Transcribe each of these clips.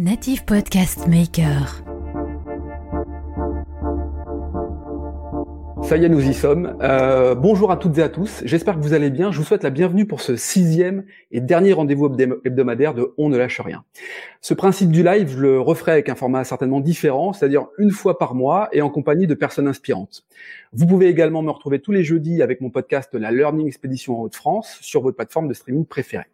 Native Podcast Maker. Ça y est, nous y sommes. Euh, bonjour à toutes et à tous. J'espère que vous allez bien. Je vous souhaite la bienvenue pour ce sixième et dernier rendez-vous hebdomadaire de On ne lâche rien. Ce principe du live, je le referai avec un format certainement différent, c'est-à-dire une fois par mois et en compagnie de personnes inspirantes. Vous pouvez également me retrouver tous les jeudis avec mon podcast La Learning Expedition en Haute-France sur votre plateforme de streaming préférée.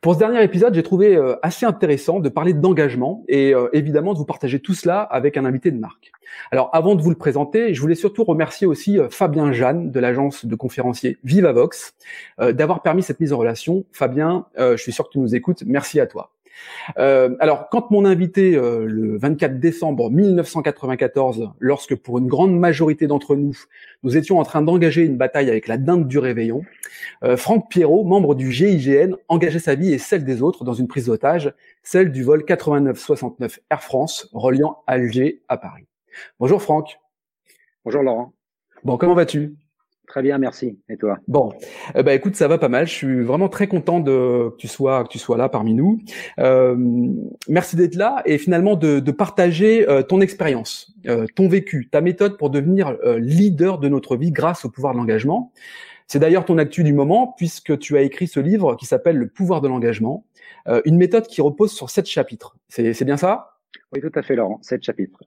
Pour ce dernier épisode, j'ai trouvé euh, assez intéressant de parler d'engagement et euh, évidemment de vous partager tout cela avec un invité de marque. Alors avant de vous le présenter, je voulais surtout remercier aussi euh, Fabien Jeanne de l'agence de conférenciers Vivavox d'avoir permis cette mise en relation. Fabien, je suis sûr que tu nous écoutes. Merci à toi. Euh, alors, quand mon invité euh, le 24 décembre 1994, lorsque pour une grande majorité d'entre nous, nous étions en train d'engager une bataille avec la dinde du réveillon, euh, Franck Pierrot, membre du GIGN, engageait sa vie et celle des autres dans une prise d'otage, celle du vol 8969 Air France reliant Alger à Paris. Bonjour Franck. Bonjour Laurent. Bon, comment vas-tu? Très bien, merci. Et toi? Bon, eh ben écoute, ça va pas mal. Je suis vraiment très content de que tu sois que tu sois là parmi nous. Euh, merci d'être là et finalement de, de partager euh, ton expérience, euh, ton vécu, ta méthode pour devenir euh, leader de notre vie grâce au pouvoir de l'engagement. C'est d'ailleurs ton actu du moment puisque tu as écrit ce livre qui s'appelle Le pouvoir de l'engagement, euh, une méthode qui repose sur sept chapitres. C'est bien ça? Oui, tout à fait, Laurent. Sept chapitres.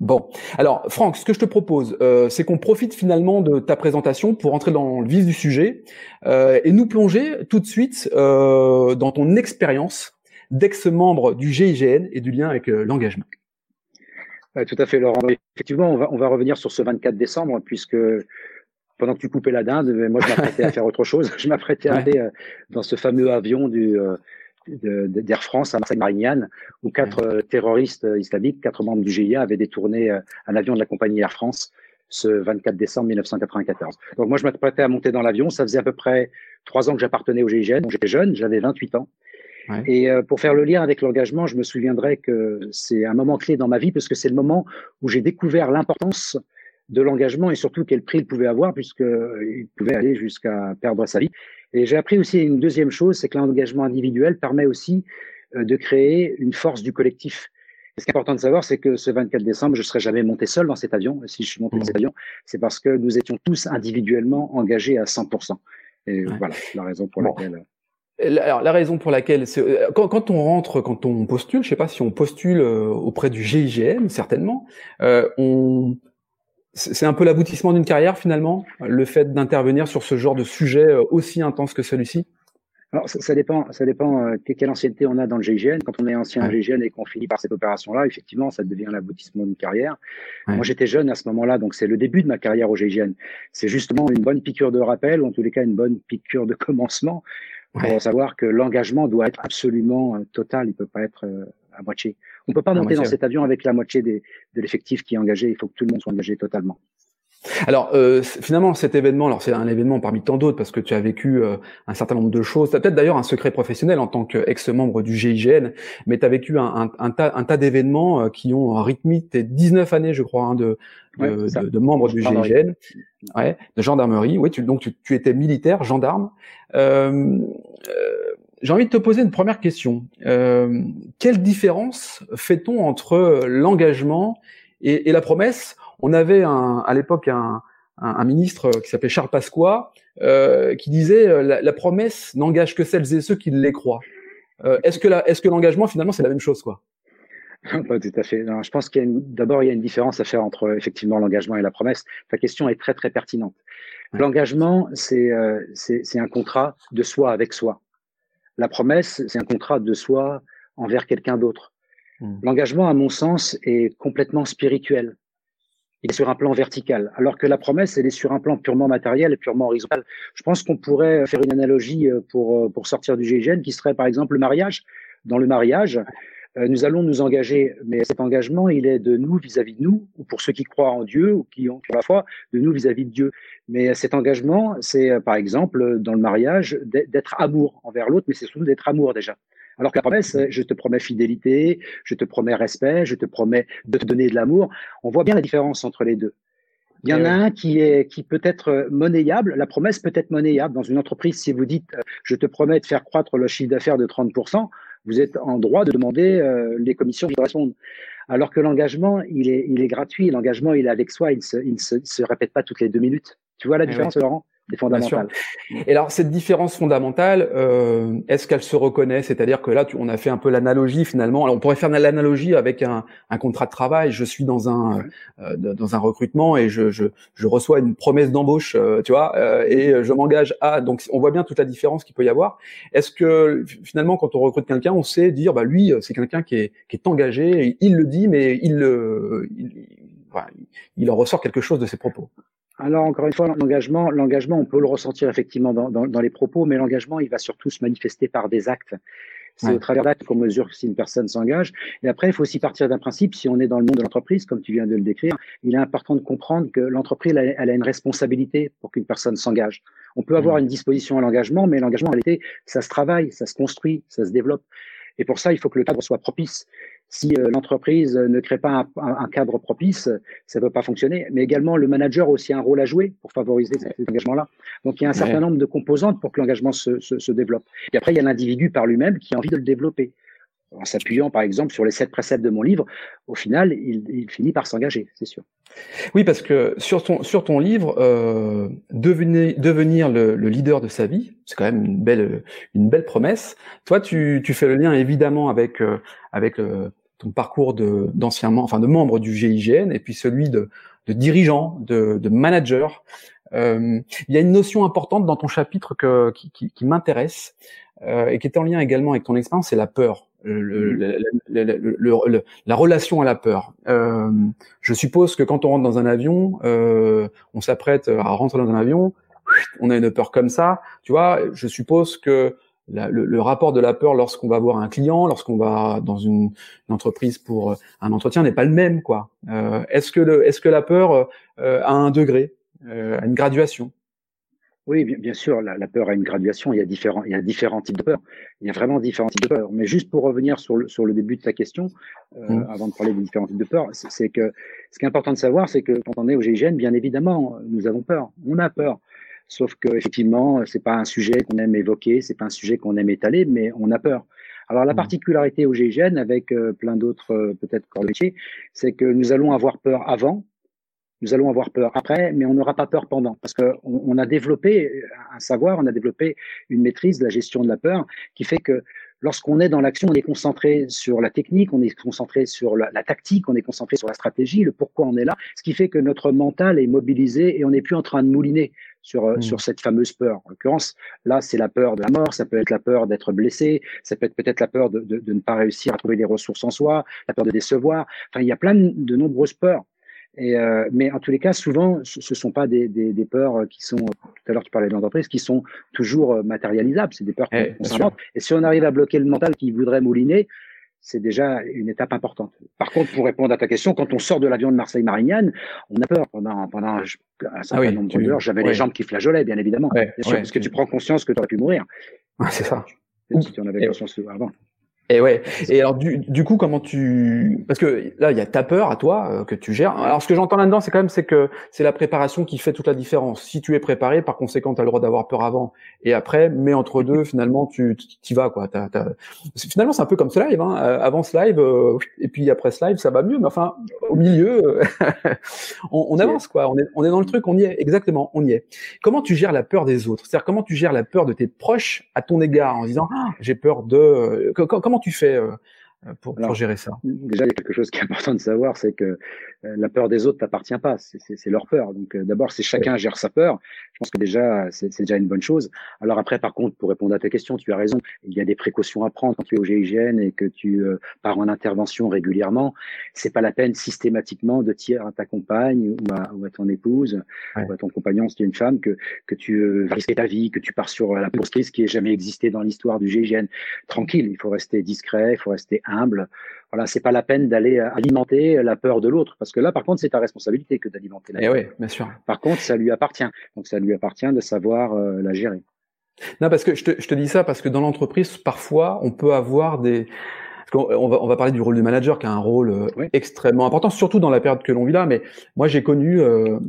Bon, alors Franck, ce que je te propose, euh, c'est qu'on profite finalement de ta présentation pour entrer dans le vif du sujet euh, et nous plonger tout de suite euh, dans ton expérience d'ex-membre du GIGN et du lien avec l'engagement. tout à fait, Laurent. Effectivement, on va, on va revenir sur ce 24 décembre puisque pendant que tu coupais la dinde, moi je m'apprêtais à faire autre chose. Je m'apprêtais à aller dans ce fameux avion du d'Air France à Marseille-Marignane, où quatre euh, terroristes euh, islamiques, quatre membres du GIA, avaient détourné euh, un avion de la compagnie Air France ce 24 décembre 1994. Donc moi, je m'apprêtais à monter dans l'avion. Ça faisait à peu près trois ans que j'appartenais au GIGN. Donc j'étais jeune, j'avais 28 ans. Et pour faire le lien avec l'engagement, je me souviendrai que c'est un moment clé dans ma vie parce que c'est le moment où j'ai découvert l'importance de l'engagement et surtout quel prix il pouvait avoir puisqu'il pouvait aller jusqu'à perdre sa vie. Et j'ai appris aussi une deuxième chose, c'est que l'engagement individuel permet aussi euh, de créer une force du collectif. ce qui est important de savoir, c'est que ce 24 décembre, je ne serais jamais monté seul dans cet avion. Si je suis monté dans cet avion, c'est parce que nous étions tous individuellement engagés à 100%. Et voilà la raison pour laquelle. Alors, la raison pour laquelle, euh, quand, quand, on rentre, quand on postule, je sais pas si on postule euh, auprès du GIGN, certainement, euh, on, c'est un peu l'aboutissement d'une carrière finalement, le fait d'intervenir sur ce genre de sujet euh, aussi intense que celui-ci? Alors, ça, dépend, ça dépend euh, quelle ancienneté on a dans le GIGN. Quand on est ancien ouais. GIGN et qu'on finit par cette opération-là, effectivement, ça devient l'aboutissement d'une carrière. Moi, j'étais jeune à ce moment-là, donc c'est le début de ma carrière au GIGN. C'est justement une bonne piqûre de rappel, ou en tous les cas une bonne piqûre de commencement, pour savoir que l'engagement doit être absolument euh, total. Il peut pas être à moitié. On peut pas monter dans cet avion avec la moitié des, de l'effectif qui est engagé. Il faut que tout le monde soit engagé totalement. Alors euh, finalement cet événement, alors c'est un événement parmi tant d'autres parce que tu as vécu euh, un certain nombre de choses. Tu as peut-être d'ailleurs un secret professionnel en tant qu'ex-membre du GIGN, mais tu as vécu un, un, tas, un tas d'événements euh, qui ont rythmé tes 19 années, je crois, hein, de, de, de, membre du GIGN, ouais, de gendarmerie. Oui, tu, donc tu, tu étais militaire, gendarme. Euh, j'ai envie de te poser une première question. Euh, quelle différence fait-on entre l'engagement et, et, la promesse? On avait un, à l'époque un, un, un, ministre qui s'appelait Charles Pasqua euh, qui disait euh, la, la promesse n'engage que celles et ceux qui les croient. Euh, est-ce que est-ce que l'engagement finalement c'est la même chose quoi? Pas tout à fait. Non, je pense qu'il y a d'abord il y a une différence à faire entre effectivement l'engagement et la promesse. Ta question est très très pertinente. L'engagement c'est euh, c'est un contrat de soi avec soi. La promesse, c'est un contrat de soi envers quelqu'un d'autre. Hmm. L'engagement, à mon sens, est complètement spirituel. Il est sur un plan vertical, alors que la promesse, elle est sur un plan purement matériel et purement horizontal. Je pense qu'on pourrait faire une analogie euh, pour, euh, pour sortir du GIGN, qui serait par exemple le mariage. Dans le mariage, nous allons nous engager, mais cet engagement, il est de nous vis-à-vis de nous, ou pour ceux qui croient en Dieu ou qui ont la foi, de nous vis-à-vis de Dieu. Mais cet engagement, c'est euh, par exemple dans le mariage d'être amour envers l'autre, mais c'est surtout d'être amour déjà. Alors que la promesse, je te promets fidélité, je te promets respect, je te promets de te donner de l'amour. On voit bien la différence entre les deux. Il y en a un qui est qui peut être monnayable. La promesse peut être monnayable dans une entreprise. Si vous dites, je te promets de faire croître le chiffre d'affaires de 30%, vous êtes en droit de demander les commissions qui correspondent. Alors que l'engagement, il est, il est gratuit. L'engagement, il est avec soi. Il ne se, il se, se, répète pas toutes les deux minutes. Tu vois la eh différence, Laurent? Fondamentale. Et alors cette différence fondamentale, euh, est-ce qu'elle se reconnaît? C'est-à-dire que là, tu, on a fait un peu l'analogie finalement. Alors, on pourrait faire l'analogie avec un, un, contrat de travail. Je suis dans un euh, dans un recrutement et je, je, je reçois une promesse d'embauche, euh, tu vois, euh, et je m'engage à. Donc on voit bien toute la différence qu'il peut y avoir. Est-ce que finalement, quand on recrute quelqu'un, on sait dire, bah lui, c'est quelqu'un qui est qui est engagé. il le dit, mais il le il, il en ressort quelque chose de ses propos? Alors encore une fois, l'engagement, l'engagement, on peut le ressentir effectivement dans, dans, dans les propos, mais l'engagement, il va surtout se manifester par des actes. C'est au travers d'actes qu'on mesure si une personne s'engage. Et après, il faut aussi partir d'un principe. Si on est dans le monde de l'entreprise, comme tu viens de le décrire, il est important de comprendre que l'entreprise, elle, elle, a une responsabilité pour qu'une personne s'engage. On peut avoir une disposition à l'engagement, mais l'engagement, en réalité, ça se travaille, ça se construit, ça se développe. Et pour ça, il faut que le cadre soit propice. Si euh, l'entreprise ne crée pas un, cadre propice, ça ne peut pas fonctionner. Mais également, le manager a aussi un rôle à jouer pour favoriser cet engagement-là. Donc, il y a un certain nombre de composantes pour que l'engagement se, se, se, développe. Et après, il y a l'individu par lui-même qui a envie de le développer. En s'appuyant, par exemple, sur les sept préceptes de mon livre, au final, il, il finit par s'engager, c'est sûr. Oui, parce que sur ton sur ton livre, euh, devenir devenir le, le, leader de sa vie, c'est quand même une belle une belle promesse. Toi, tu, tu fais le lien évidemment avec euh, avec euh, ton parcours de d'ancien enfin de membre du GIGN et puis celui de, de dirigeant, de, de manager. Euh, il y a une notion importante dans ton chapitre que, qui, qui, qui m'intéresse euh, et qui est en lien également avec ton expérience, c'est la peur. Le, le, le, la relation à la peur. Euh, je suppose que quand on rentre dans un avion, euh, on s'apprête à rentrer dans un avion, on a une peur comme ça, tu vois. Je suppose que le, rapport de la peur lorsqu'on va voir un client, lorsqu'on va dans une, entreprise pour euh, un entretien n'est pas le même, quoi. Euh, est-ce que le, est-ce que la peur euh, a un degré, a une graduation? Oui, bien, sûr, la, peur a une graduation. Il y a différents, il y a différents types de peur. Il y a vraiment différents types de peur. Mais juste pour revenir sur le, sur le début de ta question, mmh. avant de parler des différents types de peur, c'est que ce qui est important de savoir, c'est que quand on est au GIGN, bien évidemment, nous avons peur. On a peur. Sauf que effectivement, c'est pas un sujet qu'on aime évoquer, c'est pas un sujet qu'on aime étaler, mais on a peur. Alors la mmh. particularité au GIGN, avec euh, plein d'autres euh, peut-être corps de métier, c'est que nous allons avoir peur avant, nous allons avoir peur après, mais on n'aura pas peur pendant, parce qu'on on a développé un savoir, on a développé une maîtrise de la gestion de la peur, qui fait que lorsqu'on est dans l'action, on est concentré sur la technique, on est concentré sur la, tactique, on est concentré sur la stratégie, le pourquoi on est là, ce qui fait que notre mental est mobilisé et on n'est plus en train de mouliner sur, euh, mmh. sur cette fameuse peur. En l'occurrence, là, c'est la peur de la mort, ça peut être la peur d'être blessé, ça peut être peut-être la peur de, de, de, ne pas réussir à trouver les ressources en soi, la peur de décevoir. Enfin, il y a plein de nombreuses peurs. Et euh, mais en tous les cas, souvent, ce ne sont pas des, des, des, peurs qui sont, tout à l'heure tu parlais de l'entreprise, qui sont toujours euh, matérialisables. C'est des peurs qu'on eh, s'invente. Et si on arrive à bloquer le mental qui voudrait mouliner, c'est déjà une étape importante. Par contre, pour répondre à ta question, quand on sort de l'avion de Marseille-Marignane, on a peur pendant, pendant un ah certain nombre d'heures. J'avais les jambes qui flageolaient, bien évidemment. bien sûr, parce que tu prends conscience que tu aurais pu mourir. c'est ça. Si tu en avais conscience avant. Et ouais. Et alors du, du coup, comment tu parce que là, il y a ta peur à toi euh, que tu gères. Alors ce que j'entends là-dedans, c'est quand même c'est que c'est la préparation qui fait toute la différence. Si tu es préparé, par conséquent, tu as le droit d'avoir peur avant et après, mais entre deux, finalement, tu y vas quoi. T'as, t'as... Finalement, c'est un peu comme ce live. Hein. Euh, avant ce live euh, et puis après ce live, ça va mieux. Mais enfin, au milieu, on, on, avance quoi. On est on est dans le truc, on y est exactement, on y est. Comment tu gères la peur des autres? C'est-à-dire comment tu gères la peur de tes proches à ton égard en disant ah, j'ai peur de comment tu fais euh, pour, pour, gérer ça Déjà, il y a quelque chose qui est important de savoir, c'est que euh, la peur des autres t'appartient pas, c'est leur peur. Donc euh, d'abord, si chacun gère sa peur, je pense que déjà c'est déjà une bonne chose. Alors après, par contre, pour répondre à ta question, tu as raison, il y a des précautions à prendre quand tu es au GIGN et que tu euh, pars en intervention régulièrement. C'est pas la peine systématiquement de tirer à ta compagne ou à, ou à ton épouse ou à ton compagnon si tu es une femme que que tu vas risquer ta vie, que tu pars sur la plus qui n'a jamais existé dans l'histoire du GIGN. Tranquille, il faut rester discret, il faut rester humble voilà, c'est pas la peine d'aller euh, alimenter la peur de l'autre, parce que là, par contre, c'est ta responsabilité que d'alimenter la eh peur. oui, bien sûr. Par contre, ça lui appartient. Donc, ça lui appartient de savoir euh, la gérer. Non, parce que je te, je te dis ça parce que dans l'entreprise, parfois, on peut avoir des on va, on va parler du rôle du manager qui a un rôle euh, extrêmement important, surtout dans la période que l'on vit là. Mais moi, j'ai connu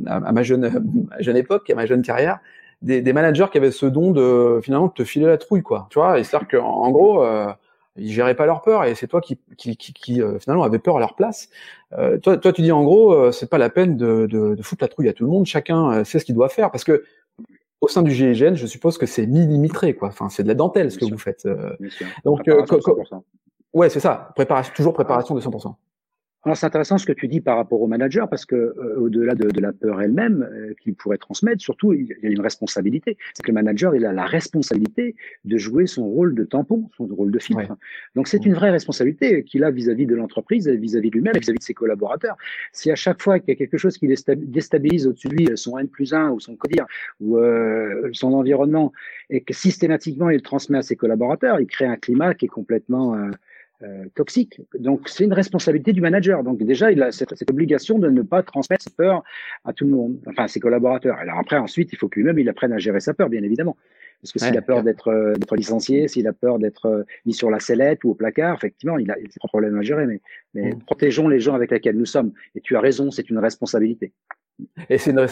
à, ma jeune, jeune époque, à ma jeune carrière, des, des, managers qui avaient ce don de finalement de te filer la trouille, quoi. Tu vois, et c'est-à-dire qu'en en gros, ils géraient pas leur peur et c'est toi qui, qui, qui, qui euh, finalement avait peur à leur place. Euh, toi, toi, tu dis en gros, euh, c'est pas la peine de, de, de, foutre la trouille à tout le monde. Chacun sait ce qu'il doit faire parce que au sein du GIGN, je suppose que c'est millimétré, quoi. Enfin, c'est de la dentelle ce que vous faites. Donc, ouais, c'est ça. Préparation, toujours préparation de 100%. Alors c'est intéressant ce que tu dis par rapport au manager parce que euh, au-delà de, de, la peur elle-même euh, qu'il pourrait transmettre, surtout il y a une responsabilité. C'est que le manager il a la responsabilité de jouer son rôle de tampon, son rôle de filtre. Donc c'est une vraie responsabilité qu'il a vis-à-vis de l'entreprise, vis-à-vis de lui-même, vis-à-vis de ses collaborateurs. Si à chaque fois qu'il y a quelque chose qui déstabilise au-dessus de lui son N plus 1 ou son codir ou euh, son environnement et que systématiquement il transmet à ses collaborateurs, il crée un climat qui est complètement euh, toxique. Donc c'est une responsabilité du manager. Donc déjà, il a cette, cette, obligation de ne pas transmettre sa peur à tout le monde, enfin à ses collaborateurs. Alors après, ensuite, il faut que lui-même il apprenne à gérer sa peur, bien évidemment. Parce que s'il a peur d'être euh, d'être licencié, s'il a peur d'être euh, mis sur la sellette ou au placard, effectivement, il a des problèmes à gérer. Mais, mais mm. protégeons les gens avec lesquels nous sommes. Et tu as raison, c'est une responsabilité. Et c'est une,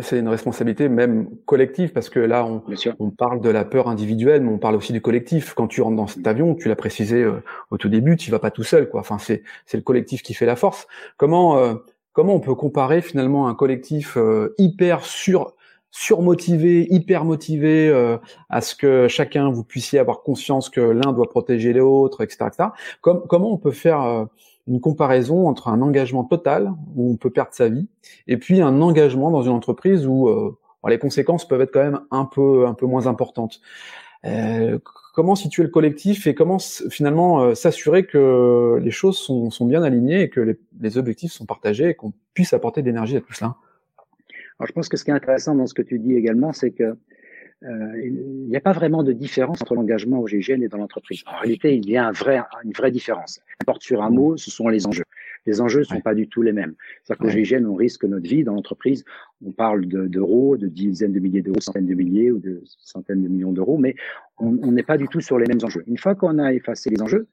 c'est une responsabilité même collective parce que là, on, on, parle de la peur individuelle, mais on parle aussi du collectif. Quand tu rentres dans cet avion, tu l'as précisé euh, au tout début, tu vas pas tout seul, quoi. Enfin, c'est le collectif qui fait la force. Comment euh, comment on peut comparer finalement un collectif euh, hyper sur surmotivé, hyper motivé à ce que chacun vous puissiez avoir conscience que l'un doit protéger l'autre, etc., etc. Comme, comment on peut faire une comparaison entre un engagement total où on peut perdre sa vie et puis un engagement dans une entreprise où euh, les conséquences peuvent être quand même un peu un peu moins importantes. Euh, comment situer le collectif et comment finalement euh, s'assurer que les choses sont, sont, bien alignées et que les, les objectifs sont partagés et qu'on puisse apporter de l'énergie à tout cela? Alors je pense que ce qui est intéressant dans ce que tu dis également, c'est que il n'y a pas vraiment de différence entre l'engagement au GIGN et dans l'entreprise. En réalité, il y a un vrai, une vraie différence. porte sur un mot, ce sont les enjeux. Les enjeux ne sont pas du tout les mêmes. C'est-à-dire qu'au GIGN, on risque notre vie dans l'entreprise. On parle d'euros, de, dizaines de milliers d'euros, centaines de milliers ou de centaines de millions d'euros, mais on n'est pas du tout sur les mêmes enjeux. Une fois qu'on a effacé les enjeux,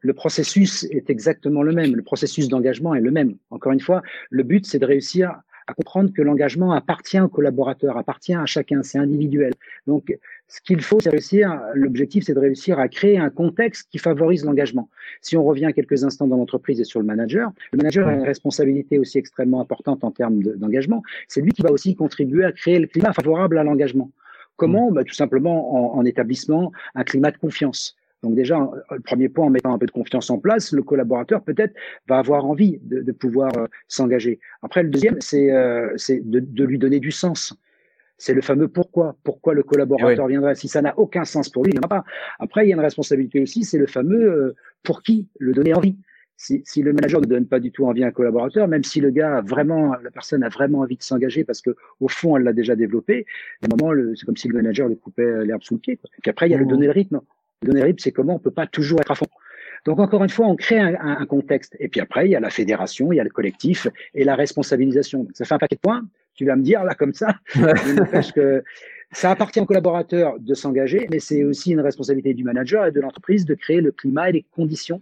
le processus est exactement le même. Le processus d'engagement est le même. Encore une fois, le but, c'est de réussir à comprendre que l'engagement appartient aux collaborateurs, appartient à chacun, c'est individuel. Donc, ce qu'il faut, c'est réussir, l'objectif, c'est de réussir à créer un contexte qui favorise l'engagement. Si on revient quelques instants dans l'entreprise et sur le manager, le manager a une responsabilité aussi extrêmement importante en termes d'engagement. c'est lui qui va aussi contribuer à créer le climat favorable à l'engagement. Comment? Bah, Tout simplement en, en établissement un climat de confiance. Donc déjà, le premier point, en mettant un peu de confiance en place, le collaborateur peut-être va avoir envie de, de pouvoir euh, s'engager. Après, le deuxième, c'est euh, de, de, lui donner du sens. C'est le fameux pourquoi. Pourquoi le collaborateur viendrait? Si ça n'a aucun sens pour lui, il ne pas. Après, il y a une responsabilité aussi, c'est le fameux euh, pour qui le donner envie. Si, si, le manager ne donne pas du tout envie à un collaborateur, même si le gars a vraiment, la personne a vraiment envie de s'engager parce que au fond elle l'a déjà développé, à un moment c'est comme si le manager lui coupait l'herbe sous le pied. Quoi. Puis après il y a le mmh. donner le rythme. Donner rythme, c'est comment on peut pas toujours être à fond. Donc encore une fois, on crée un, un, contexte. Et puis après, il y a la fédération, il y a le collectif et la responsabilisation. ça fait un paquet de points. Tu vas me dire là comme ça. que ça appartient aux collaborateurs de s'engager, mais c'est aussi une responsabilité du manager et de l'entreprise de créer le climat et les conditions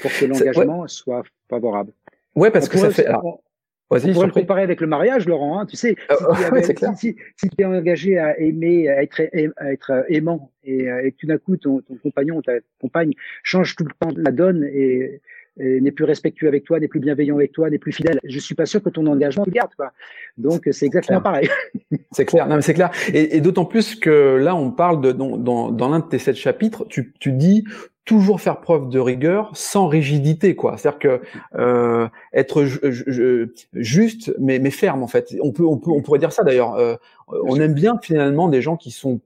pour que l'engagement soit favorable. Ouais, parce que ça fait. On pourrait le comparer avec le mariage, Laurent. Hein, tu sais, si, tu es engagé à aimer, à être, à être aimant, et, euh, et tout d'un coup ton, ton compagnon, ta compagne change tout le temps la donne et, n'est plus respectueux avec toi, n'est plus bienveillant avec toi, n'est plus fidèle. Je suis pas sûr que ton engagement te garde. Quoi. Donc c'est exactement pareil. c'est clair, non mais c'est clair. Et, et d'autant plus que là on parle de dans, dans, dans l'un de tes sept chapitres, tu, tu dis toujours faire preuve de rigueur sans rigidité quoi. C'est-à-dire que euh, être juste mais, mais ferme en fait. On peut on peut on pourrait dire ça d'ailleurs. Euh, on aime bien finalement des gens qui sont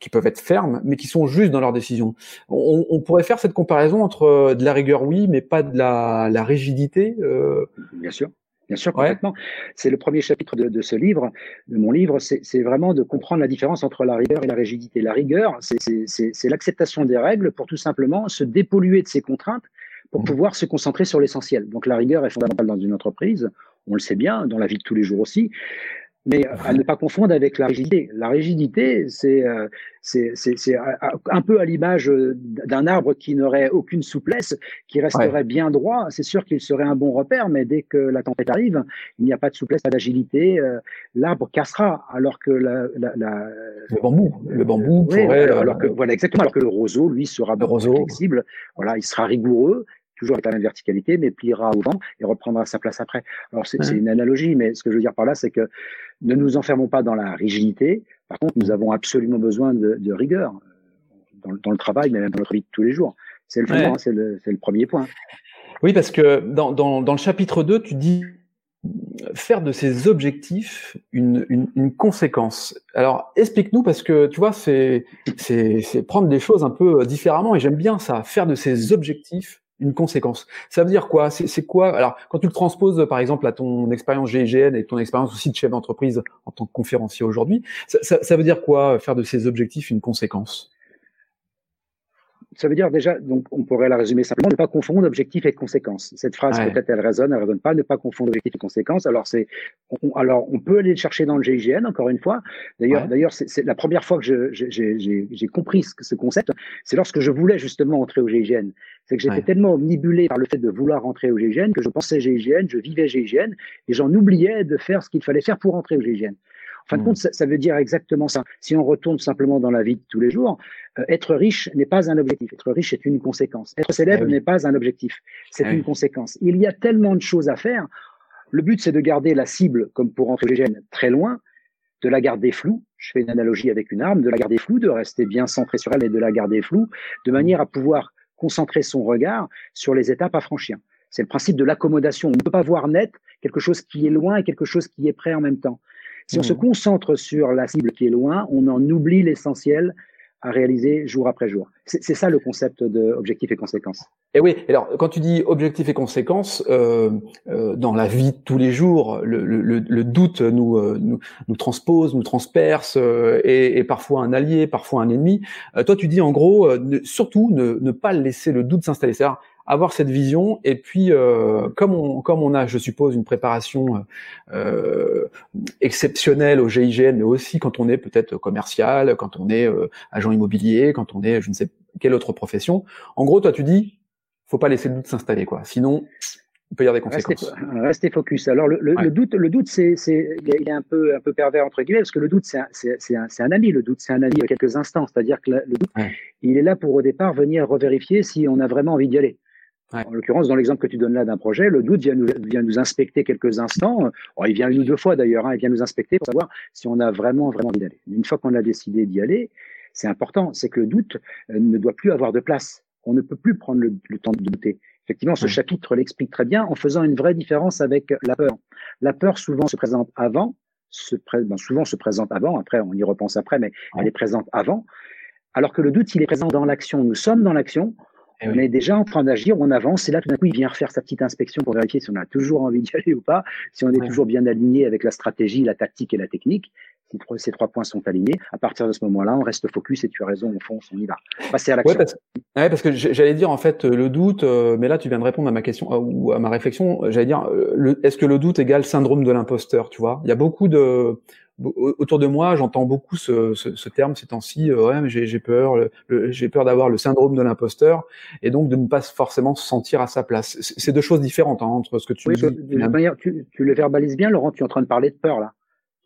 qui peuvent être fermes mais qui sont justes dans leurs décisions. On, on pourrait faire cette comparaison entre euh, de la rigueur oui mais pas de la, la rigidité euh... bien sûr Bien sûr, complètement. C'est le premier chapitre de, de, ce livre, de mon livre, c'est vraiment de comprendre la différence entre la rigueur et la rigidité. La rigueur, c'est l'acceptation des règles pour tout simplement se dépolluer de ses contraintes pour mmh. pouvoir se concentrer sur l'essentiel. Donc la rigueur est fondamentale dans une entreprise, on le sait bien, dans la vie de tous les jours aussi. Mais à ne pas confondre avec la rigidité. La rigidité, c'est euh, c'est un peu à l'image d'un arbre qui n'aurait aucune souplesse, qui resterait bien droit. C'est sûr qu'il serait un bon repère, mais dès que la tempête arrive, il n'y a pas de souplesse, pas d'agilité. Euh, l'arbre cassera, alors que la, la, la, le bambou, le bambou pourrait, alors que voilà exactement, alors que le roseau, lui, sera beaucoup flexible. Voilà, il sera rigoureux toujours avec la même verticalité, mais pliera au vent et reprendra sa place après. Alors c'est une analogie, mais ce que je veux dire par là, c'est que ne nous enfermons pas dans la rigidité. Par contre, nous avons absolument besoin de, de rigueur dans, dans, le travail, mais même dans notre vie de tous les jours. C'est le, hein, c'est le, le, premier point. Oui, parce que dans, dans, dans, le chapitre 2, tu dis faire de ces objectifs une, une, une conséquence. Alors explique-nous parce que tu vois c'est c'est prendre des choses un peu différemment et j'aime bien ça faire de ces objectifs une conséquence. Ça veut dire quoi? C'est quoi? Alors, quand tu le transposes, par exemple, à ton expérience GIGN et ton expérience aussi de chef d'entreprise en tant que conférencier aujourd'hui, ça, veut dire quoi faire de ces objectifs une conséquence? Ça veut dire déjà, donc on pourrait la résumer simplement, ne pas confondre objectif et conséquence. Cette phrase peut-être elle résonne, elle résonne pas, ne pas confondre objectif et conséquence. Alors c'est, alors on peut aller le chercher dans le GIGN encore une fois. D'ailleurs, d'ailleurs c'est la première fois que j'ai compris ce, ce concept, c'est lorsque je voulais justement entrer au GIGN. C'est que j'étais tellement omnibulé par le fait de vouloir entrer au GIGN que je pensais GIGN, je vivais GIGN et j'en oubliais de faire ce qu'il fallait faire pour entrer au GIGN. En fin de hmm. compte, ça, veut dire exactement ça. Si on retourne simplement dans la vie de tous les jours, euh, être riche n'est pas un objectif. Être riche est une conséquence. Être célèbre ah n'est pas un objectif. C'est ah une conséquence. Il y a tellement de choses à faire. Le but, c'est de garder la cible, comme pour entrer gènes, très loin, de la garder floue. Je fais une analogie avec une arme, de la garder floue, de rester bien centré sur elle et de la garder floue, de manière à pouvoir concentrer son regard sur les étapes à franchir. C'est le principe de l'accommodation. On ne peut pas voir net quelque chose qui est loin et quelque chose qui est près en même temps. Si on se concentre sur la cible qui est loin, on en oublie l'essentiel à réaliser jour après jour. C'est ça le concept de objectif et conséquence. Et oui, alors quand tu dis objectif et conséquence, euh, euh, dans la vie de tous les jours, le, le, le doute nous, euh, nous, nous transpose, nous transperce, euh, et, et, parfois un allié, parfois un ennemi. Euh, toi, tu dis en gros, surtout ne, ne, pas laisser le doute s'installer. C'est-à-dire avoir cette vision et puis euh, comme on comme on a je suppose une préparation euh, exceptionnelle au GIGN mais aussi quand on est peut-être commercial quand on est euh, agent immobilier quand on est je ne sais quelle autre profession en gros toi tu dis faut pas laisser le doute s'installer quoi sinon il peut y avoir des conséquences. Restez, focus. Alors le, le, doute, le doute, c'est, c'est, il est un peu, un peu pervers entre guillemets parce que le doute, c'est un, c'est, c'est un, c'est un ami. Le doute, c'est un ami à quelques instants. C'est-à-dire que le doute, il est là pour au départ venir revérifier si on a vraiment envie d'y aller. En l'occurrence, dans l'exemple que tu donnes là d'un projet, le doute vient nous, vient nous inspecter quelques instants. Oh, il vient une ou deux fois d'ailleurs, hein, il vient nous inspecter pour savoir si on a vraiment, vraiment envie d'aller. Une fois qu'on a décidé d'y aller, c'est important, c'est que le doute euh, ne doit plus avoir de place. On ne peut plus prendre le, temps de douter. Effectivement, ce chapitre l'explique très bien en faisant une vraie différence avec la peur. La peur souvent se présente avant, se ben, souvent se présente avant, après on y repense après, mais elle est présente avant, alors que le doute, il est présent dans l'action. Nous sommes dans l'action, eh on est déjà en train d'agir, on avance, et là tout d'un coup il vient refaire sa petite inspection pour vérifier si on a toujours envie d'y aller ou pas, si on est toujours bien aligné avec la stratégie, la tactique et la technique. Si ces trois points sont alignés, à partir de ce moment-là, on reste focus et tu as raison, on fonce, on y va. Passer à l'action. Ouais, parce, que j'allais dire en fait le doute, euh, mais là tu viens de répondre à ma question euh, ou à ma réflexion. J'allais dire, euh, est-ce que le doute égale syndrome de l'imposteur, tu vois? Il y a beaucoup de autour de moi, j'entends beaucoup ce, ce, ce, terme ces temps-ci. Euh, ouais, mais j'ai peur, j'ai peur d'avoir le syndrome de l'imposteur et donc de ne pas forcément se sentir à sa place. C'est deux choses différentes hein, entre ce que tu dis. De manière, tu, tu, le verbalises bien, Laurent. Tu es en train de parler de peur là.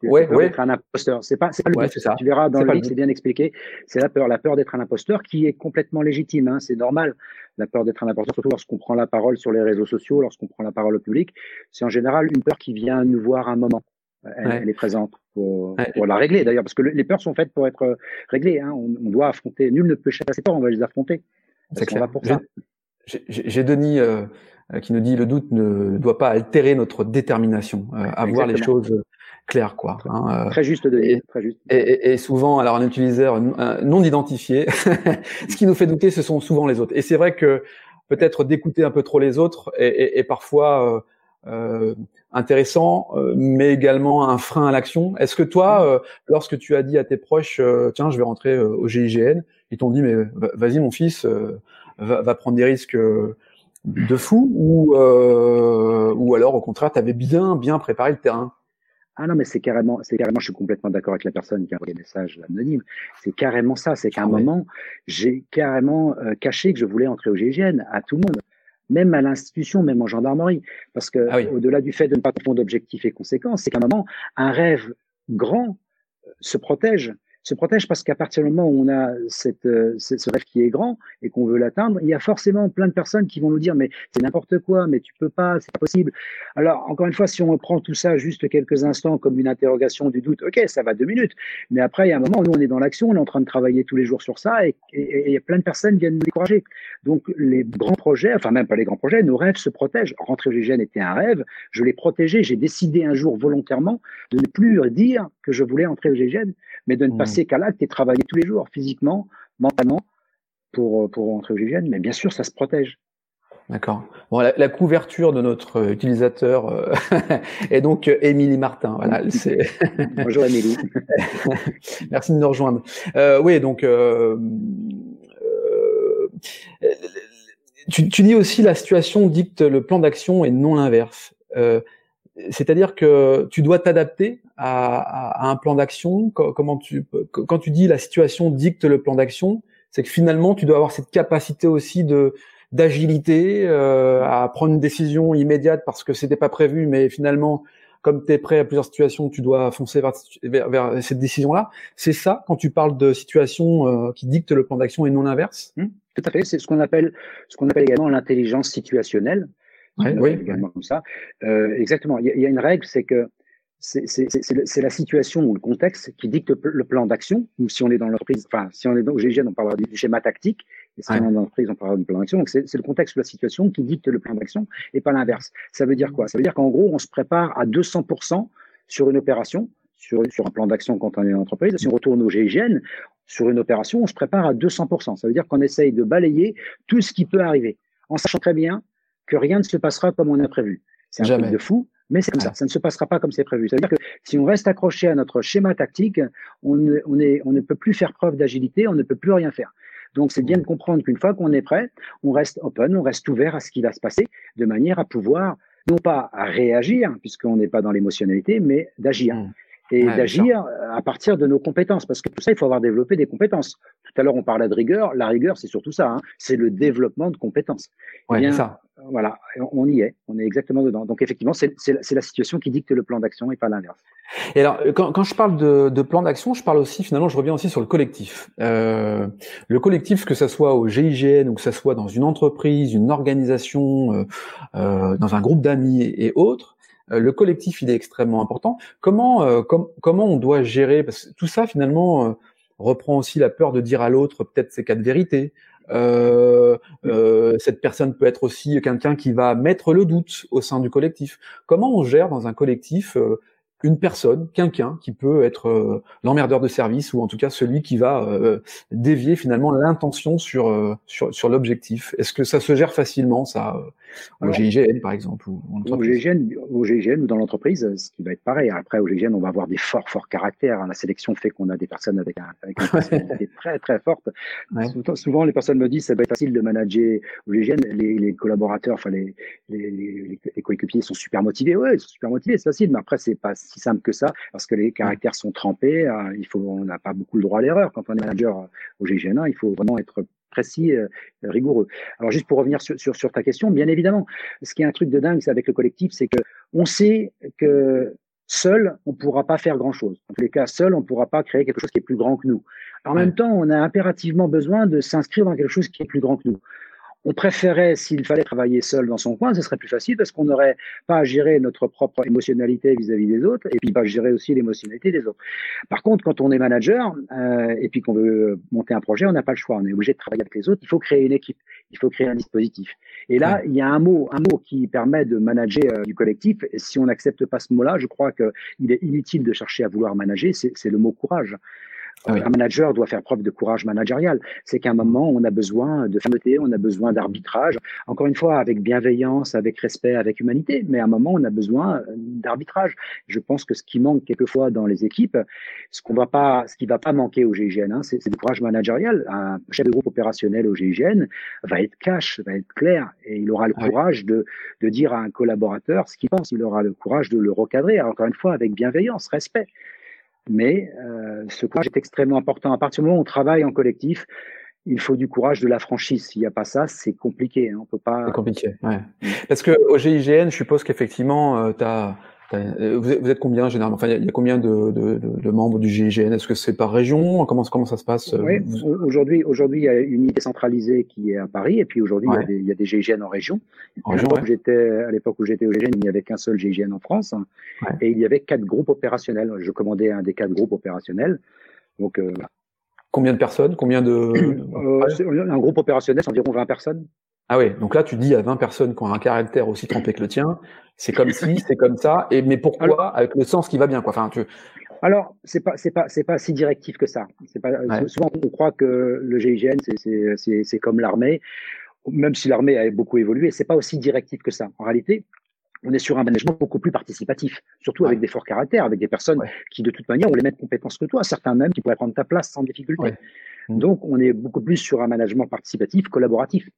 Tu ouais, ouais. Être un imposteur. C'est pas, c'est pas le Ça. Tu verras dans le livre, c'est bien expliqué. C'est la peur, la peur d'être un imposteur qui est complètement légitime. Hein, c'est normal. La peur d'être un imposteur, surtout lorsqu'on prend la parole sur les réseaux sociaux, lorsqu'on prend la parole au public, c'est en général une peur qui vient nous voir un moment elle, est présente pour, pour la régler d'ailleurs, parce que les peurs sont faites pour être euh, réglées. Hein. On, on, doit affronter. Nul ne peut chasser peurs, on va les affronter. C'est clair. Pour ça. J'ai Denis euh, qui nous dit le doute ne doit pas altérer notre détermination euh, à voir les choses claires, quoi. Hein, euh. très juste, Denis. Et, très juste. Et, et, souvent, alors un utilisateur non identifié, ce qui nous fait douter, ce sont souvent les autres. Et c'est vrai que peut-être d'écouter un peu trop les autres et, et parfois euh, intéressant, euh, mais également un frein à l'action. Est-ce que toi, euh, lorsque tu as dit à tes proches, tiens, je vais rentrer au GIGN, ils t'ont dit, mais vas-y mon fils, va, va, prendre des risques de fou, ou, ou alors au contraire, tu avais bien, bien préparé le terrain? Ah non, mais c'est carrément, c'est carrément, je suis complètement d'accord avec la personne qui a envoyé le message anonyme. C'est carrément ça. C'est qu'à un moment, j'ai carrément euh, caché que je voulais entrer au GIGN à tout le monde, même à l'institution, même en gendarmerie. Parce que ah au-delà du fait de ne pas confondre objectifs et conséquences, c'est qu'à un moment, un rêve grand euh, se protège se protège parce qu'à partir du moment où on a euh, ce rêve qui est grand et qu'on veut l'atteindre, il y a forcément plein de personnes qui vont nous dire mais c'est n'importe quoi, mais tu peux pas, c'est pas possible. Alors encore une fois, si on prend tout ça juste quelques instants comme une interrogation du doute, ok, ça va deux minutes, mais après il y a un moment où nous on est dans l'action, on est en train de travailler tous les jours sur ça et, et, et plein de personnes viennent nous décourager. Donc les grands projets, enfin même pas les grands projets, nos rêves se protègent. Rentrer GGN était un rêve, je l'ai protégé, j'ai décidé un jour volontairement de ne plus dire que je voulais entrer au GGN mais de ne passer mmh. qu'à l'acte et travailler tous les jours, physiquement, mentalement, pour, pour rentrer au GIGN. Mais bien sûr, ça se protège. D'accord. Bon, la, couverture de notre utilisateur euh, est donc euh, Émilie Martin. Voilà, c'est. Bonjour Émilie. Merci de nous rejoindre. Euh, oui, donc euh, euh, tu, tu, dis aussi la situation dicte le plan d'action et non l'inverse. C'est-à-dire que tu dois t'adapter à, un plan d'action. Comment tu, quand tu dis la situation dicte le plan d'action, c'est que finalement tu dois avoir cette capacité aussi de d'agilité euh, à prendre une décision immédiate parce que c'était pas prévu, mais finalement comme tu es prêt à plusieurs situations, tu dois foncer vers, cette décision-là. C'est ça quand tu parles de situation euh, qui dicte le plan d'action et non l'inverse? Mmh, Tout à fait. C'est ce qu'on appelle ce qu'on appelle également l'intelligence situationnelle. Ouais, oui, comme ça. Euh, exactement. Il y, y, a une règle, c'est que c'est la situation ou le contexte qui dicte le plan d'action. Ou si on est dans l'entreprise, enfin, si on est dans GIGN, on parlera du schéma tactique. Et si on est dans l'entreprise, on parlera du plan d'action. Donc, c'est le contexte ou la situation qui dicte le plan d'action et pas l'inverse. Ça veut dire quoi? Ça veut dire qu'en gros, on se prépare à 200% sur une opération, sur, sur un plan d'action quand on est en entreprise. Si on retourne au GIGN, sur une opération, on se prépare à 200%. Ça veut dire qu'on essaye de balayer tout ce qui peut arriver, en sachant très bien que rien ne se passera comme on a prévu. C'est un truc de fou, mais c'est comme ça. Ça ne se passera pas comme c'est prévu. C'est-à-dire que si on reste accroché à notre schéma tactique, on ne, on est, on ne peut plus faire preuve d'agilité, on ne peut plus rien faire. Donc, c'est bien de comprendre qu'une fois qu'on est prêt, on reste open, on reste ouvert à ce qui va se passer, de manière à pouvoir, non pas à réagir, puisqu'on n'est pas dans l'émotionnalité, mais d'agir. Mmh et d'agir à partir de nos compétences. Parce que tout ça, il faut avoir développé des compétences. Tout à l'heure, on parlait de rigueur. La rigueur, c'est surtout ça. Hein. C'est le développement de compétences. Ouais, bien, ça. Voilà, on y est. On est exactement dedans. Donc effectivement, c'est la situation qui dicte le plan d'action et pas l'inverse. Et alors, quand, quand je parle de, de plan d'action, je parle aussi finalement, je reviens aussi sur le collectif. Euh, le collectif, que ça soit au GIGN ou que ça soit dans une entreprise, une organisation, euh, euh, dans un groupe d'amis et autres, euh, le collectif, il est extrêmement important. Comment, euh, comment on doit gérer? Parce que tout ça, finalement, euh, reprend aussi la peur de dire à l'autre peut-être ses cas de vérité. cette personne peut être aussi quelqu'un qui va mettre le doute au sein du collectif. Comment on gère dans un collectif une personne, quelqu'un qui peut être euh, l'emmerdeur de service ou en tout cas celui qui va euh, dévier finalement l'intention sur, euh, sur, sur l'objectif. Est-ce que ça se gère facilement ça au GIGN par exemple ou au, GIGN, au GIGN ou dans l'entreprise, ce qui va être pareil. Après au GIGN, on va avoir des forts forts caractères. Hein. La sélection fait qu'on a des personnes avec un avec une personnalité très très forte. Souvent, les personnes me disent ça va être facile de manager au GIGN. Les, les collaborateurs, enfin les les, les, les coéquipiers sont super motivés. Ouais, ils sont super motivés, c'est facile. Mais après c'est pas si simple que ça, parce que les caractères sont trempés. Euh, il faut, on n'a pas beaucoup le droit à l'erreur quand on est manager euh, au GGN1. Il faut vraiment être précis, euh, rigoureux. Alors juste pour revenir sur, sur, sur, ta question, bien évidemment, ce qui est un truc de dingue, c'est avec le collectif, c'est que on sait que seul, on ne pourra pas faire grand-chose. En tous les cas, seul, on ne pourra pas créer quelque chose qui est plus grand que nous. En même temps, on a impérativement besoin de s'inscrire dans quelque chose qui est plus grand que nous. On préférait, s'il fallait travailler seul dans son coin, ce serait plus facile parce qu'on n'aurait pas à gérer notre propre émotionnalité vis-à-vis des autres et puis pas à gérer aussi l'émotionnalité des autres. Par contre, quand on est manager euh, et puis qu'on veut monter un projet, on n'a pas le choix. On est obligé de travailler avec les autres. Il faut créer une équipe. Il faut créer un dispositif. Et là, il y a un mot, un mot qui permet de manager euh, du collectif. Et si on n'accepte pas ce mot-là, je crois qu'il est inutile de chercher à vouloir manager. C'est le mot courage. Ah un manager doit faire preuve de courage managérial. C'est qu'à un moment, on a besoin de fermeté, on a besoin d'arbitrage. Encore une fois, avec bienveillance, avec respect, avec humanité. Mais à un moment, on a besoin d'arbitrage. Je pense que ce qui manque quelquefois dans les équipes, ce qu'on va pas, ce qui va pas manquer au GIGN, hein, c'est du courage managérial. Un chef de groupe opérationnel au GIGN va être cash, va être clair, et il aura le courage de, de dire à un collaborateur ce qu'il pense. Il aura le courage de le recadrer. Encore une fois, avec bienveillance, respect. Mais euh, ce courage est extrêmement important. À partir du moment où on travaille en collectif, il faut du courage, de la franchise. S'il n'y a pas ça, c'est compliqué. Hein. On peut pas. C'est compliqué. Ouais. Mm. Parce que au GIGN, je suppose qu'effectivement, euh, tu as vous êtes, combien généralement? Enfin, il y, a combien de, de, de, membres du GIGN Est-ce que c'est par région? Comment, comment ça se passe? Euh, Oui, aujourd'hui, aujourd'hui, il y a une unité centralisée qui est à Paris, et puis aujourd'hui, il, y a des GIGN en région. En région à j'étais, à l'époque où j'étais au GIGN, il n'y avait qu'un seul GIGN en France, hein. et il y avait quatre groupes opérationnels. Je commandais un des quatre groupes opérationnels. Donc, euh, combien de personnes? Combien de Un groupe opérationnel, c'est environ 20 personnes. Ah oui, donc là tu dis à 20 personnes qui ont un caractère aussi trempé que le tien, c'est comme si, c'est comme ça, et mais pourquoi avec le sens qui va bien quoi? Enfin, tu... Alors c'est pas c'est pas c'est pas si directif que ça. C'est pas souvent on croit que le GIGN c'est c'est c'est comme l'armée, même si l'armée a beaucoup évolué, c'est pas aussi directif que ça. En réalité, on est sur un management beaucoup plus participatif, surtout avec des forts caractères, avec des personnes qui de toute manière ont les mêmes compétences que toi, certains même qui pourraient prendre ta place sans difficulté. Donc on est beaucoup plus sur un management participatif, collaboratif.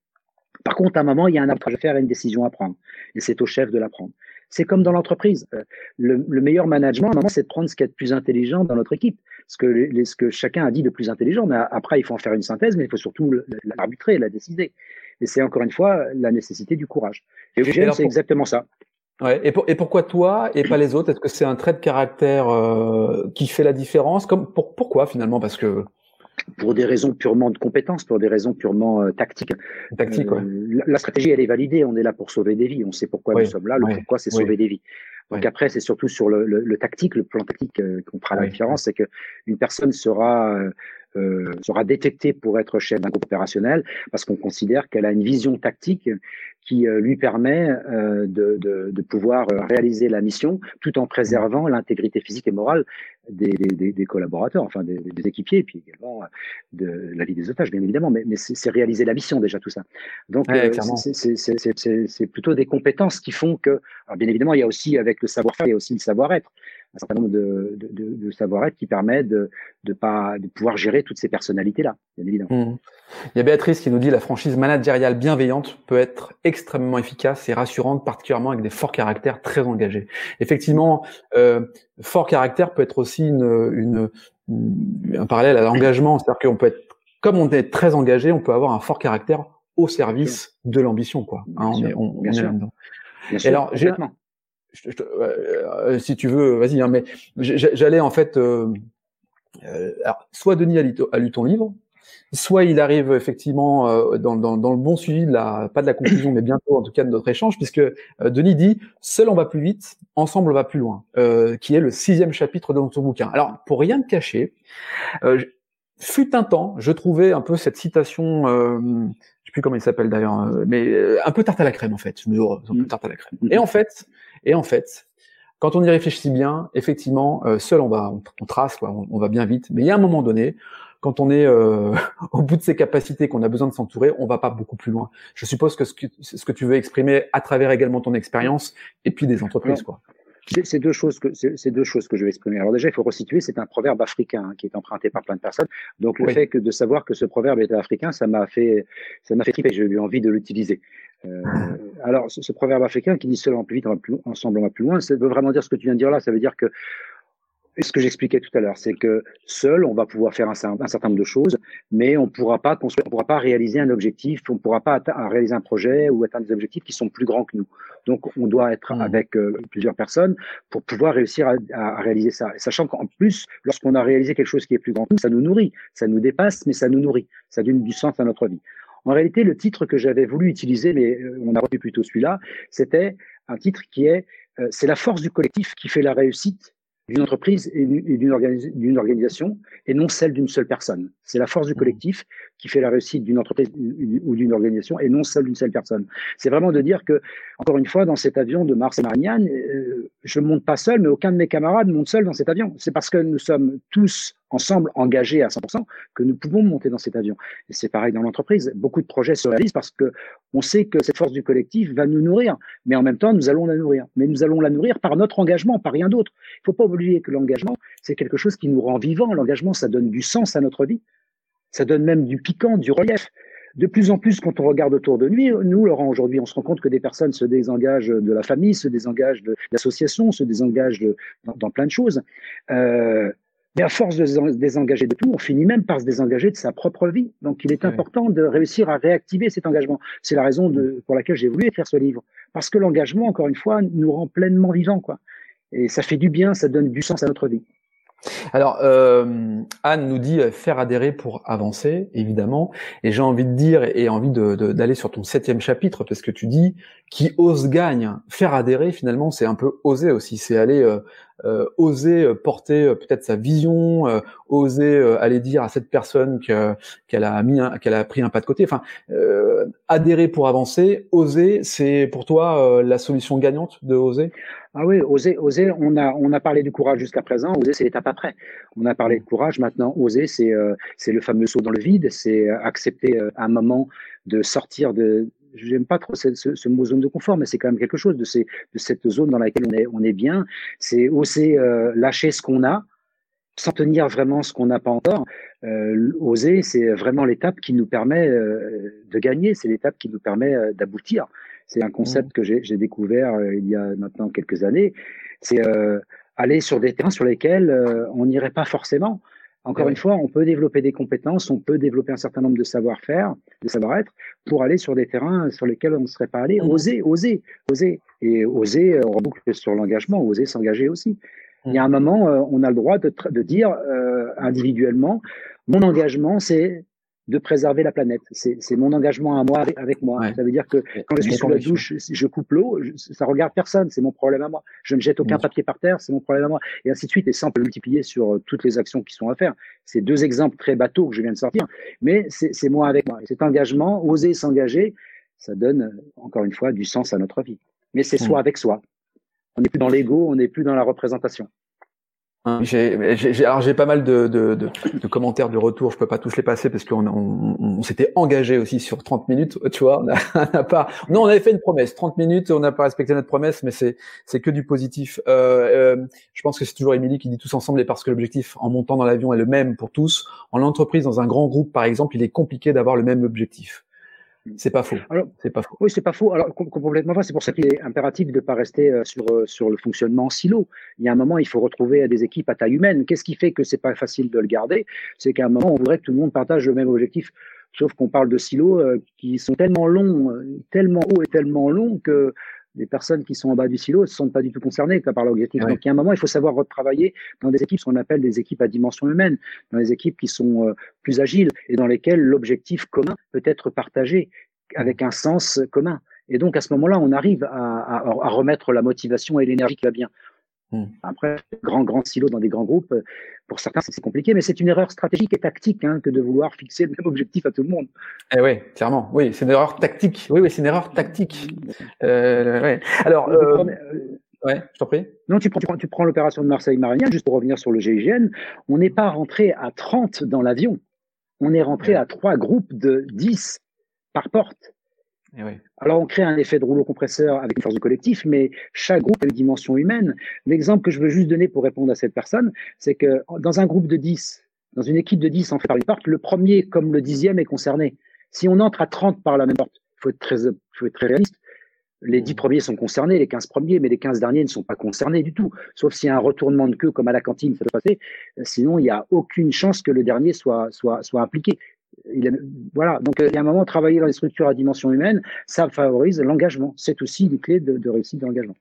Par contre, à un moment, il y a un approche à faire et une décision à prendre. Et c'est au chef de la prendre. C'est comme dans l'entreprise. Euh, le, meilleur management, à un moment, c'est de prendre ce qui est de plus intelligent dans notre équipe. Ce que, ce que chacun a dit de plus intelligent. Mais après, il faut en faire une synthèse, mais il faut surtout l'arbitrer, la décider. Et c'est encore une fois la nécessité du courage. Et c'est exactement ça. Ouais. Et, et, pourquoi toi et pas les autres? Est-ce que c'est un trait de caractère euh, qui fait la différence? Comme pour, pourquoi finalement? Parce que pour des raisons purement de compétences, pour des raisons purement euh, tactiques. Tactique, euh, la, stratégie, elle est validée. On est là pour sauver des vies. On sait pourquoi nous sommes là. Le pourquoi, c'est sauver des vies. Donc après, c'est surtout sur le, le, tactique, le plan tactique euh, qu'on fera la différence. C'est que une personne sera euh, sera détectée pour être chef d'un groupe opérationnel parce qu'on considère qu'elle a une vision tactique qui euh, lui permet euh, de, de, de, pouvoir réaliser la mission tout en préservant l'intégrité physique et morale des, des, des collaborateurs, enfin des, des, équipiers, et puis également de la vie des otages, bien évidemment. Mais, mais c'est réaliser la mission déjà tout ça. Donc c'est plutôt des compétences qui font que, alors bien évidemment, il y a aussi avec le savoir-faire, il y a aussi le savoir-être un certain nombre de, de, de, savoir-être qui permet de, de, pas, de pouvoir gérer toutes ces personnalités-là, bien évidemment. Mmh. Il y a Béatrice qui nous dit la franchise managériale bienveillante peut être extrêmement efficace et rassurante, particulièrement avec des forts caractères très engagés. Effectivement, euh, fort caractère peut être aussi une, une, un parallèle à l'engagement, c'est-à-dire qu'on peut être, comme on est très engagé, on peut avoir un fort caractère au service de l'ambition, quoi. Hein, on est, on, est là-dedans. alors, j'ai euh, si tu veux, vas-y. Hein, mais j'allais en fait, euh, euh, alors, soit Denis a lu, ton livre, soit il arrive effectivement dans, dans, dans, le bon suivi de la, pas de la conclusion, mais bientôt en tout cas de notre échange, puisque Denis dit seul on va plus vite, ensemble on va plus loin, qui est le sixième chapitre de notre bouquin. Alors pour rien te cacher, fut un temps, je trouvais un peu cette citation, euh, je sais plus comment il s'appelle d'ailleurs, mais un peu tarte à la crème en fait. Je me dis, oh, un peu tarte à la crème. Et en fait, et en fait, quand on y réfléchit bien, effectivement, euh, seul on va, on, trace, quoi, on, va bien vite. Mais il y a un moment donné, quand on est euh, au bout de ses capacités, qu'on a besoin de s'entourer, on va pas beaucoup plus loin. Je suppose que ce que, ce que tu veux exprimer à travers également ton expérience et puis des entreprises, quoi. C'est deux choses que c'est deux choses que je vais exprimer. Alors déjà, il faut resituer, c'est un proverbe africain hein, qui est emprunté par plein de personnes. Donc le fait que de savoir que ce proverbe était africain, ça m'a fait ça m'a fait triper. J'ai eu envie de l'utiliser. Euh, alors ce, proverbe africain qui dit seul on va plus vite, on va plus, ensemble on va plus loin, ça veut vraiment dire ce que tu viens de dire là. Ça veut dire que ce que j'expliquais tout à l'heure, c'est que seul, on va pouvoir faire un, certain nombre de choses, mais on pourra pas construire, on pourra pas réaliser un objectif, on pourra pas réaliser un projet ou atteindre des objectifs qui sont plus grands que nous. Donc, on doit être mmh. avec euh, plusieurs personnes pour pouvoir réussir à, à réaliser ça. sachant qu'en plus, lorsqu'on a réalisé quelque chose qui est plus grand que nous, ça nous nourrit, ça nous dépasse, mais ça nous nourrit, ça donne du sens à notre vie. En réalité, le titre que j'avais voulu utiliser, mais euh, on a retenu plutôt celui-là, c'était un titre qui est euh, c'est la force du collectif qui fait la réussite d'une entreprise et d'une organisation et non celle d'une seule personne. C'est la force du mmh. collectif qui fait la réussite d'une entreprise ou d'une organisation et non celle d'une seule personne. C'est vraiment de dire que, encore une fois, dans cet avion de Mars et Marianne, euh, je ne monte pas seul, mais aucun de mes camarades monte seul dans cet avion. C'est parce que nous sommes tous ensemble engagés à 100% que nous pouvons monter dans cet avion. Et c'est pareil dans l'entreprise. Beaucoup de projets se réalisent parce que on sait que cette force du collectif va nous nourrir, mais en même temps, nous allons la nourrir. Mais nous allons la nourrir par notre engagement, par rien d'autre. Il ne faut pas oublier que l'engagement, c'est quelque chose qui nous rend vivants. L'engagement, ça donne du sens à notre vie. Ça donne même du piquant, du relief de plus en plus, quand on regarde autour de nous, nous, Laurent, aujourd'hui, on se rend compte que des personnes se désengagent de la famille, se désengagent de l'association, se désengagent de, dans, plein de choses. Euh, mais à force de se désengager de tout, on finit même par se désengager de sa propre vie. Donc, il est important de réussir à réactiver cet engagement. C'est la raison de, pour laquelle j'ai voulu écrire ce livre. Parce que l'engagement, encore une fois, nous rend pleinement vivants, quoi. Et ça fait du bien, ça donne du sens à notre vie. Alors, euh, Anne nous dit euh, faire adhérer pour avancer, évidemment. Et j'ai envie de dire et envie d'aller sur ton septième chapitre parce que tu dis qui ose gagne. Faire adhérer, finalement, c'est un peu oser aussi. C'est aller euh oser porter peut-être sa vision, oser aller dire à cette personne qu'elle a mis, qu'elle a pris un pas de côté. Enfin, adhérer pour avancer, oser, c'est pour toi la solution gagnante de oser? Ah oui, oser, oser. On a, on a parlé du courage jusqu'à présent. Oser, c'est l'étape après. On a parlé de courage. Maintenant, oser, c'est, euh, c'est le fameux saut dans le vide. C'est accepter euh, un moment de sortir de. J'aime pas trop ce, ce, mot zone de confort, mais c'est quand même quelque chose de, ces, de cette zone dans laquelle on est, on est bien. C'est oser euh, lâcher ce qu'on a, sans tenir vraiment ce qu'on n'a pas encore. Euh, oser, c'est vraiment l'étape qui nous permet de gagner. C'est l'étape qui nous permet d'aboutir. C'est un concept mmh. que j'ai découvert euh, il y a maintenant quelques années. C'est euh, aller sur des terrains sur lesquels euh, on n'irait pas forcément. Encore une fois, on peut développer des compétences, on peut développer un certain nombre de savoir-faire, de savoir-être, pour aller sur des terrains sur lesquels on ne serait pas allé. Mmh. Oser, oser, oser. Et oser, on reboucle sur l'engagement, oser s'engager aussi. Il y a un moment, on a le droit de, de dire individuellement, mon engagement, c'est de préserver la planète. C'est mon engagement à moi avec, moi. Ça veut dire que quand je suis sous la douche, je coupe l'eau, ça regarde personne, c'est mon problème à moi. Je ne jette aucun papier par terre, c'est mon problème à moi. Et ainsi de suite, et ça on peut multiplier sur euh, toutes les actions qui sont à faire. C'est deux exemples très bateaux que je viens de sortir, mais c'est moi avec moi. Et cet engagement, oser s'engager, ça donne euh, encore une fois du sens à notre vie. Mais c'est soi avec soi. On n'est plus dans l'ego, on n'est plus dans la représentation. J'ai, alors j'ai pas mal de, de, de, de, commentaires, de retours. Je peux pas tous les passer parce qu'on on, on, s'était engagé aussi sur 30 minutes. Tu vois, on a, pas. Non, on avait fait une promesse. 30 minutes, on n'a pas respecté notre promesse, mais c'est c'est que du positif. Euh, euh, je pense que c'est toujours Émilie qui dit tous ensemble et parce que l'objectif en montant dans l'avion est le même pour tous. En entreprise, dans un grand groupe, par exemple, il est compliqué d'avoir le même objectif. C'est pas faux. c'est pas faux. Oui, c'est pas faux. Alors complètement vrai. C'est pour ça qu'il est impératif de ne pas rester euh, sur euh, sur le fonctionnement en silo. Il y a un moment, il faut retrouver des équipes à taille humaine. Qu'est-ce qui fait que c'est pas facile de le garder? C'est qu'à un moment, on voudrait que tout le monde partage le même objectif. Sauf qu'on parle de silos euh, qui sont tellement longs, tellement hauts et tellement longs que les personnes qui sont en bas du silo ne se sentent pas du tout concernées par l'objectif. Donc, il y a un moment, il faut savoir retravailler dans des équipes, ce qu'on appelle des équipes à dimension humaine, dans des équipes qui sont euh, plus agiles et dans lesquelles l'objectif commun peut être partagé avec un sens commun. Et donc, à ce moment-là, on arrive à, à remettre la motivation et l'énergie qui va bien. Hmm. Après, grand, grand silo dans des grands groupes, pour certains, c'est compliqué, mais c'est une erreur stratégique et tactique hein, que de vouloir fixer le même objectif à tout le monde. Eh oui, clairement. Oui, c'est une erreur tactique. Oui, oui, c'est une erreur tactique. Euh, ouais. Alors, euh, ouais, je t'en prie. Non, tu prends, tu prends, tu prends l'opération de Marseille-Marignan, juste pour revenir sur le GIGN. On n'est pas rentré à 30 dans l'avion. On est rentré à trois groupes de 10 par porte. Eh Alors on crée un effet de rouleau compresseur avec une force de collectif, mais chaque groupe a une dimension humaine. L'exemple que je veux juste donner pour répondre à cette personne, c'est que dans un groupe de 10, dans une équipe de 10 en fait une porte, le premier comme le dixième est concerné. Si on entre à 30 par la même porte, il faut être très, réaliste. Les 10 mmh. premiers sont concernés, les 15 premiers, mais les 15 derniers ne sont pas concernés du tout. Sauf s'il y a un retournement de queue comme à la cantine, ça peut passer. Sinon, il n'y a aucune chance que le dernier soit impliqué voilà, donc il y a un moment, travailler dans les structures à dimension humaine, ça favorise l'engagement. C'est aussi une clé de, de réussite d'engagement.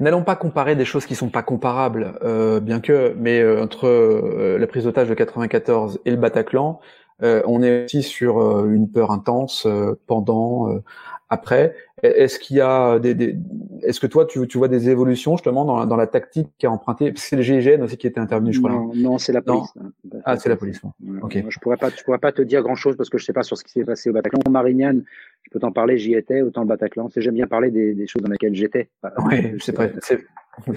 N'allons pas comparer des choses qui sont pas comparables, euh, bien que, mais euh, entre euh, la prise d'otage de 94 et le Bataclan, on est aussi sur une peur intense pendant, après. Est-ce qu'il y a des, des est-ce que toi tu, tu, vois des évolutions justement dans la, dans la tactique qui a emprunté C'est le GIGN aussi qui était intervenu, je crois. Non, non? c'est la police. Ah, c'est la police. Ok. Je pourrais pas, je pourrais pas te dire grand chose parce que je sais pas sur ce qui s'est passé au Bataclan. Marignane, je peux t'en parler, j'y étais, autant le Bataclan. C'est j'aime bien parler des, des, choses dans lesquelles j'étais. Oui, c'est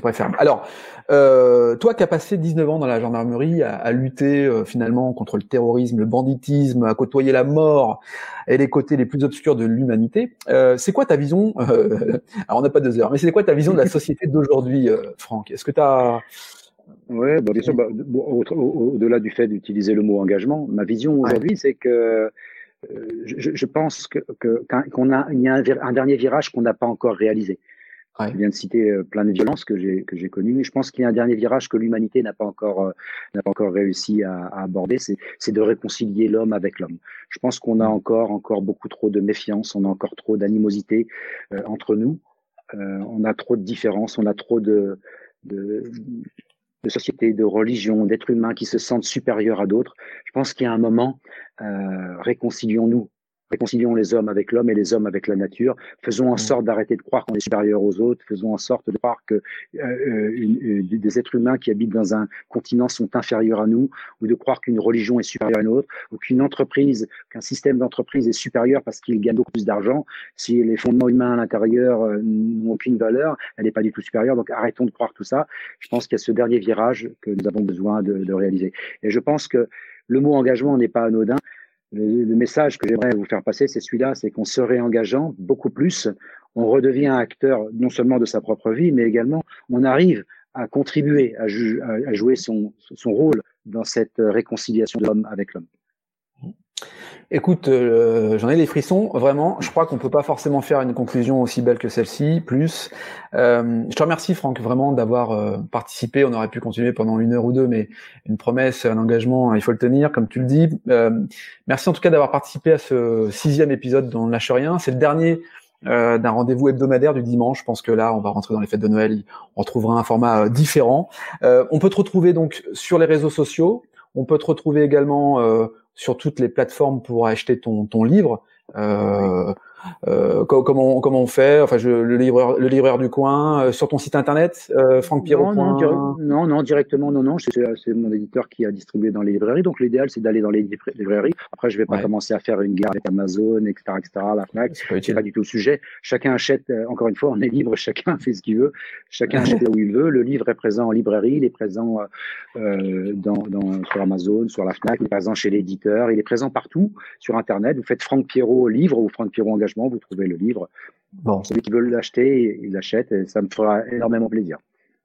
préfère. Alors, euh, toi qui as passé 19 ans dans la gendarmerie à, à lutter euh, finalement contre le terrorisme, le banditisme, à côtoyer la mort et les côtés les plus obscurs de l'humanité, euh, c'est quoi ta vision euh, Alors on n'a pas deux heures, mais c'est quoi ta vision de la société d'aujourd'hui, euh, Franck? Est-ce que tu as oui, bah, bien sûr. Bah, au-delà du fait d'utiliser le mot engagement, ma vision aujourd'hui, c'est que euh, je, je, pense que qu'on a, il y a un, dernier virage qu'on n'a pas encore réalisé. Ouais. Je viens de citer euh, plein de violences que j'ai que j'ai connues, mais je pense qu'il y a un dernier virage que l'humanité n'a pas encore euh, n'a pas encore réussi à, à aborder, c'est c'est de réconcilier l'homme avec l'homme. Je pense qu'on a encore encore beaucoup trop de méfiance, on a encore trop d'animosité euh, entre nous, euh, on a trop de différences, on a trop de, de de sociétés, de religions, d'êtres humains qui se sentent supérieurs à d'autres. Je pense qu'il y a un moment, euh, réconcilions-nous Réconcilions les hommes avec l'homme et les hommes avec la nature. Faisons en mm. sorte d'arrêter de croire qu'on est supérieur aux autres. Faisons en sorte de croire que euh, euh une, euh, des êtres humains qui habitent dans un continent sont inférieurs à nous, ou de croire qu'une religion est supérieure à une autre, ou qu'une entreprise, qu'un système d'entreprise est supérieur parce qu'il gagne beaucoup plus d'argent. Si les fondements humains à l'intérieur euh, n'ont aucune valeur, elle n'est pas du tout supérieure. Donc arrêtons de croire tout ça. Je pense qu'il y a ce dernier virage que nous avons besoin de, de réaliser. Et je pense que le mot engagement n'est pas anodin le, message que j'aimerais vous faire passer, c'est celui-là, c'est qu'en se réengageant beaucoup plus, on redevient acteur non seulement de sa propre vie, mais également on arrive à contribuer, à, jouer son rôle dans cette réconciliation de l'homme avec l'homme. Écoute, euh, j'en ai des frissons, vraiment. Je crois qu'on peut pas forcément faire une conclusion aussi belle que celle-ci. Plus, euh, je te remercie, Franck, vraiment d'avoir euh, participé. On aurait pu continuer pendant une heure ou deux, mais une promesse, un engagement, il faut le tenir, comme tu le dis. merci en tout cas d'avoir participé à ce sixième épisode dans Lâche rien. C'est le dernier d'un rendez-vous hebdomadaire du dimanche. Je pense que là, on va rentrer dans les fêtes de Noël. On retrouvera un format différent. on peut te retrouver donc sur les réseaux sociaux. On peut te retrouver également sur toutes les plateformes pour acheter ton, ton livre. Euh, euh, comment, comment on fait? Enfin, je, le livreur, le livreur du coin euh, sur ton site internet, euh, Franck Pierrot. Non, non, non, directement, non, non. C'est mon éditeur qui a distribué dans les librairies. Donc l'idéal, c'est d'aller dans les librairies. Après, je vais pas commencer à faire une guerre avec Amazon, etc., etc. La Fnac, c'est pas, du tout le sujet. Chacun achète. Euh, encore une fois, on est libre. Chacun fait ce qu'il veut. Chacun achète là où il veut. Le livre est présent en librairie. Il est présent euh, dans, dans, sur Amazon, sur la Fnac. Il est présent chez l'éditeur. Il est présent partout sur Internet. Vous faites Franck Pierrot livre ou Franck Pierrot engagement vous trouvez le livre. Bon. Celui qui veut l'acheter, il l'achète et ça me fera énormément plaisir.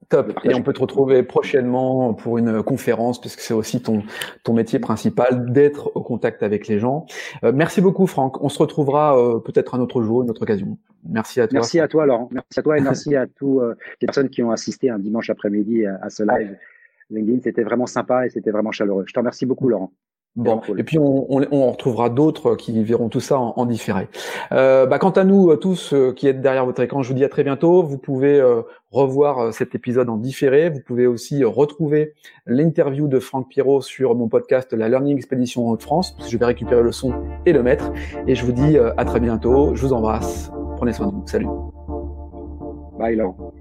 Top. Et on peut te retrouver prochainement pour une conférence, puisque c'est aussi ton ton métier principal d'être au contact avec les gens. Euh, merci beaucoup, Franck. On se retrouvera euh, peut-être un autre jour, une autre occasion. Merci à toi. Merci à toi, Laurent. Merci à toi et merci à tous euh, les personnes qui ont assisté un dimanche après-midi à, à, ce live LinkedIn. C'était vraiment sympa et c'était vraiment chaleureux. Je te remercie beaucoup, Laurent. Bon, et puis on, on, on, retrouvera d'autres qui verront tout ça en, en différé. Euh, bah, quant à nous euh, tous euh, qui êtes derrière votre écran, je vous dis à très bientôt. Vous pouvez euh, revoir cet épisode en différé. Vous pouvez aussi retrouver l'interview de Franck Pierrot sur mon podcast La Learning Expedition en France. Je vais récupérer le son et le mettre. Et je vous dis à très bientôt. Je vous embrasse. Prenez soin de vous. Salut. Bye, Laurent.